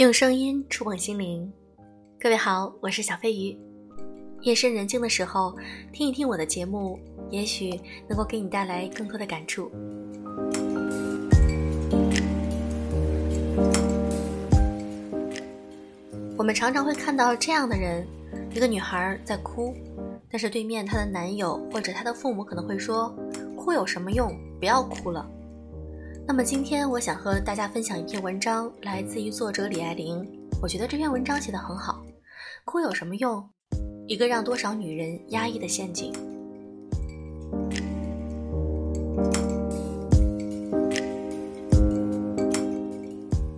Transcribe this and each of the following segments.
用声音触碰心灵，各位好，我是小飞鱼。夜深人静的时候，听一听我的节目，也许能够给你带来更多的感触。我们常常会看到这样的人：一个女孩在哭，但是对面她的男友或者她的父母可能会说：“哭有什么用？不要哭了。”那么今天我想和大家分享一篇文章，来自于作者李爱玲。我觉得这篇文章写得很好。哭有什么用？一个让多少女人压抑的陷阱。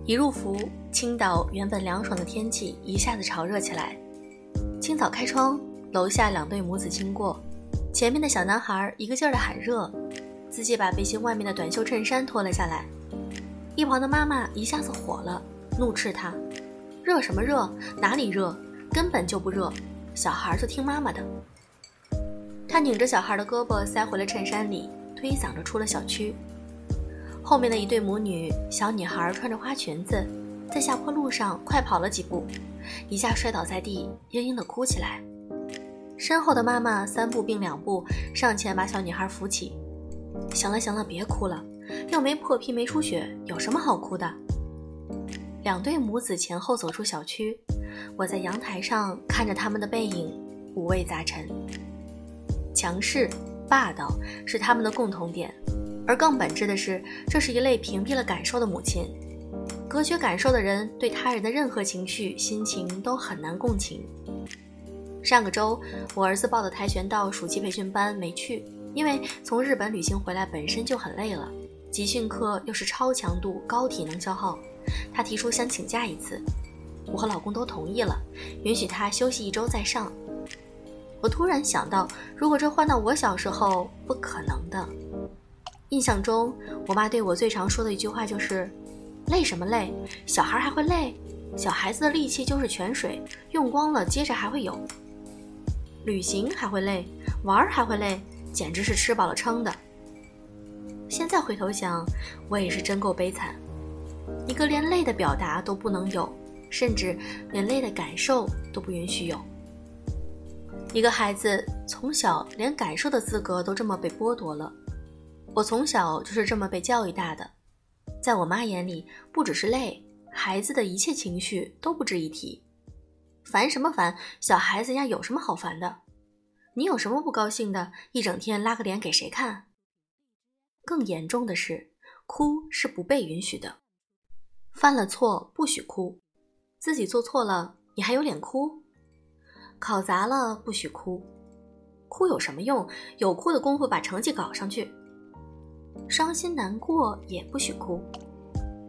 一入伏，青岛原本凉爽的天气一下子潮热起来。清早开窗，楼下两对母子经过，前面的小男孩一个劲儿的喊热。自己把背心外面的短袖衬衫脱了下来，一旁的妈妈一下子火了，怒斥他：“热什么热？哪里热？根本就不热！小孩就听妈妈的。”他拧着小孩的胳膊塞回了衬衫里，推搡着出了小区。后面的一对母女，小女孩穿着花裙子，在下坡路上快跑了几步，一下摔倒在地，嘤嘤地哭起来。身后的妈妈三步并两步上前把小女孩扶起。行了行了，别哭了，又没破皮没出血，有什么好哭的？两对母子前后走出小区，我在阳台上看着他们的背影，五味杂陈。强势、霸道是他们的共同点，而更本质的是，这是一类屏蔽了感受的母亲。隔绝感受的人，对他人的任何情绪、心情都很难共情。上个周，我儿子报的跆拳道暑期培训班没去。因为从日本旅行回来本身就很累了，集训课又是超强度、高体能消耗，他提出想请假一次，我和老公都同意了，允许他休息一周再上。我突然想到，如果这换到我小时候，不可能的。印象中，我妈对我最常说的一句话就是：“累什么累？小孩还会累？小孩子的力气就是泉水，用光了接着还会有。旅行还会累，玩还会累。”简直是吃饱了撑的。现在回头想，我也是真够悲惨，一个连累的表达都不能有，甚至连累的感受都不允许有。一个孩子从小连感受的资格都这么被剥夺了。我从小就是这么被教育大的，在我妈眼里，不只是累，孩子的一切情绪都不值一提。烦什么烦？小孩子呀，有什么好烦的？你有什么不高兴的？一整天拉个脸给谁看？更严重的是，哭是不被允许的。犯了错不许哭，自己做错了你还有脸哭？考砸了不许哭，哭有什么用？有哭的功夫把成绩搞上去。伤心难过也不许哭，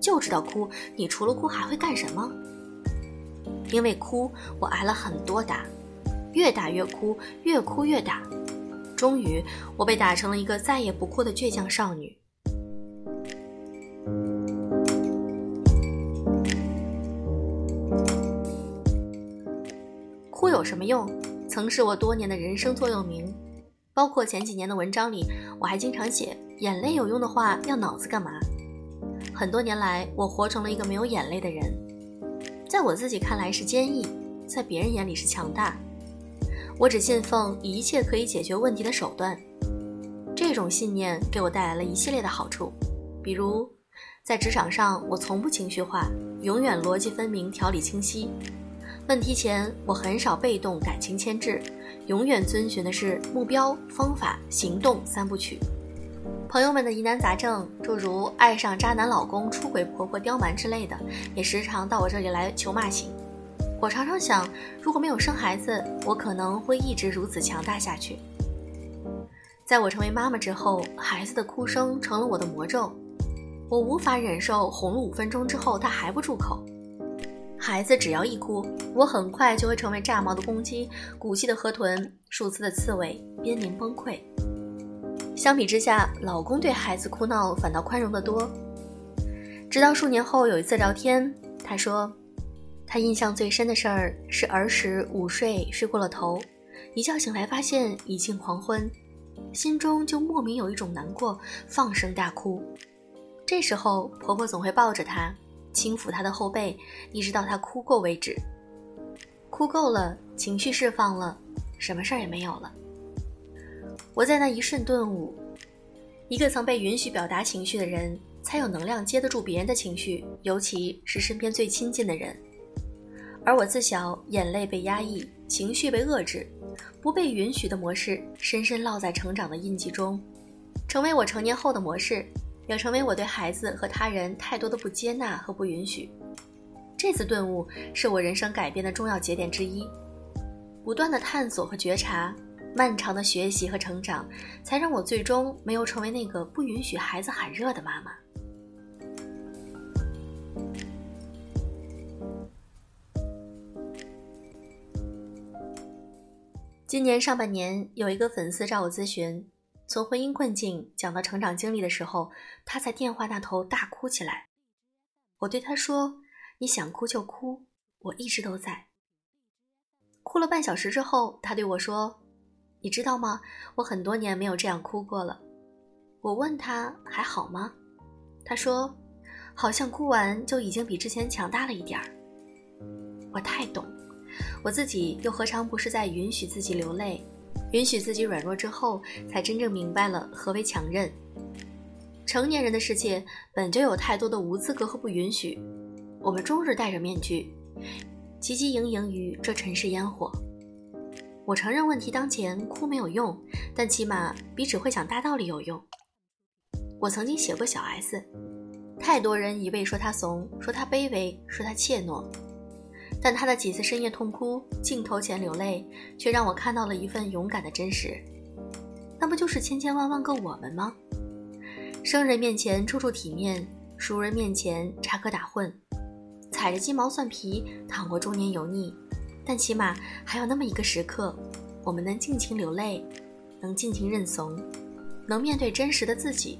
就知道哭。你除了哭还会干什么？因为哭，我挨了很多打。越打越哭，越哭越打，终于我被打成了一个再也不哭的倔强少女。哭有什么用？曾是我多年的人生座右铭，包括前几年的文章里，我还经常写：眼泪有用的话，要脑子干嘛？很多年来，我活成了一个没有眼泪的人，在我自己看来是坚毅，在别人眼里是强大。我只信奉一切可以解决问题的手段，这种信念给我带来了一系列的好处，比如，在职场上我从不情绪化，永远逻辑分明、条理清晰。问题前我很少被动、感情牵制，永远遵循的是目标、方法、行动三部曲。朋友们的疑难杂症，诸如爱上渣男老公、出轨婆婆、刁蛮之类的，也时常到我这里来求骂醒。我常常想，如果没有生孩子，我可能会一直如此强大下去。在我成为妈妈之后，孩子的哭声成了我的魔咒，我无法忍受哄了五分钟之后他还不住口。孩子只要一哭，我很快就会成为炸毛的公鸡、鼓气的河豚、竖刺的刺猬，濒临崩溃。相比之下，老公对孩子哭闹反倒宽容得多。直到数年后有一次聊天，他说。他印象最深的事儿是儿时午睡睡过了头，一觉醒来发现已近黄昏，心中就莫名有一种难过，放声大哭。这时候婆婆总会抱着他，轻抚他的后背，一直到他哭够为止。哭够了，情绪释放了，什么事儿也没有了。我在那一瞬顿悟：一个曾被允许表达情绪的人，才有能量接得住别人的情绪，尤其是身边最亲近的人。而我自小眼泪被压抑，情绪被遏制，不被允许的模式深深烙在成长的印记中，成为我成年后的模式，也成为我对孩子和他人太多的不接纳和不允许。这次顿悟是我人生改变的重要节点之一，不断的探索和觉察，漫长的学习和成长，才让我最终没有成为那个不允许孩子喊热的妈妈。今年上半年，有一个粉丝找我咨询，从婚姻困境讲到成长经历的时候，他在电话那头大哭起来。我对他说：“你想哭就哭，我一直都在。”哭了半小时之后，他对我说：“你知道吗？我很多年没有这样哭过了。”我问他还好吗？他说：“好像哭完就已经比之前强大了一点儿。”我太懂。我自己又何尝不是在允许自己流泪，允许自己软弱之后，才真正明白了何为强韧。成年人的世界本就有太多的无资格和不允许，我们终日戴着面具，汲汲营营于这尘世烟火。我承认问题当前，哭没有用，但起码比只会讲大道理有用。我曾经写过小 S，太多人一味说她怂，说她卑微，说她怯懦。但他的几次深夜痛哭、镜头前流泪，却让我看到了一份勇敢的真实。那不就是千千万万个我们吗？生人面前处处体面，熟人面前插科打诨，踩着鸡毛蒜皮淌过中年油腻。但起码还有那么一个时刻，我们能尽情流泪，能尽情认怂，能面对真实的自己。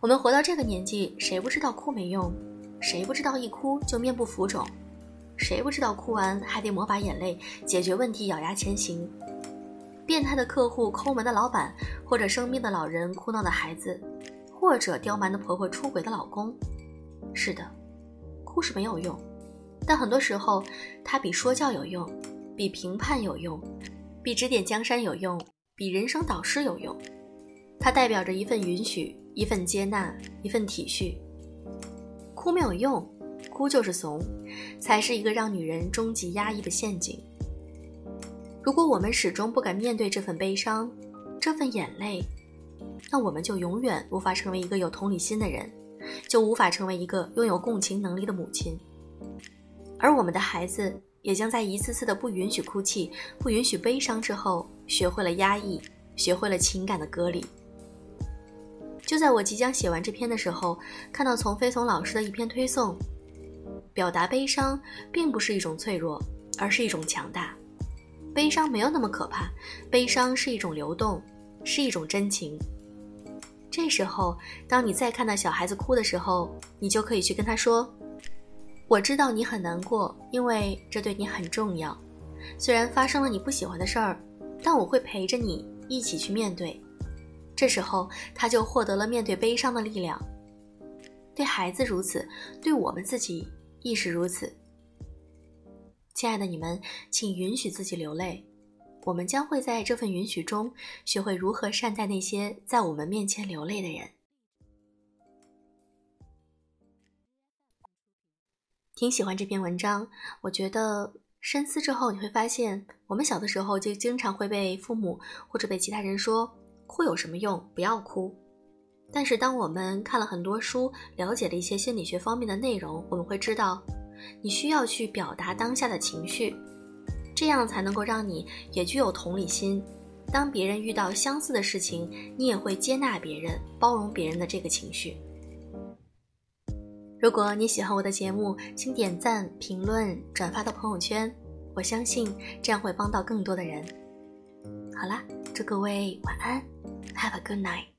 我们活到这个年纪，谁不知道哭没用？谁不知道一哭就面部浮肿？谁不知道哭完还得抹把眼泪解决问题，咬牙前行？变态的客户、抠门的老板，或者生病的老人、哭闹的孩子，或者刁蛮的婆婆、出轨的老公。是的，哭是没有用，但很多时候，它比说教有用，比评判有用，比指点江山有用，比人生导师有用。它代表着一份允许，一份接纳，一份体恤。哭没有用。哭就是怂，才是一个让女人终极压抑的陷阱。如果我们始终不敢面对这份悲伤，这份眼泪，那我们就永远无法成为一个有同理心的人，就无法成为一个拥有共情能力的母亲。而我们的孩子也将在一次次的不允许哭泣、不允许悲伤之后，学会了压抑，学会了情感的隔离。就在我即将写完这篇的时候，看到丛飞从老师的一篇推送。表达悲伤并不是一种脆弱，而是一种强大。悲伤没有那么可怕，悲伤是一种流动，是一种真情。这时候，当你再看到小孩子哭的时候，你就可以去跟他说：“我知道你很难过，因为这对你很重要。虽然发生了你不喜欢的事儿，但我会陪着你一起去面对。”这时候，他就获得了面对悲伤的力量。对孩子如此，对我们自己。亦是如此，亲爱的你们，请允许自己流泪。我们将会在这份允许中，学会如何善待那些在我们面前流泪的人。挺喜欢这篇文章，我觉得深思之后，你会发现，我们小的时候就经常会被父母或者被其他人说：“哭有什么用？不要哭。”但是，当我们看了很多书，了解了一些心理学方面的内容，我们会知道，你需要去表达当下的情绪，这样才能够让你也具有同理心。当别人遇到相似的事情，你也会接纳别人、包容别人的这个情绪。如果你喜欢我的节目，请点赞、评论、转发到朋友圈，我相信这样会帮到更多的人。好啦，祝各位晚安，Have a good night。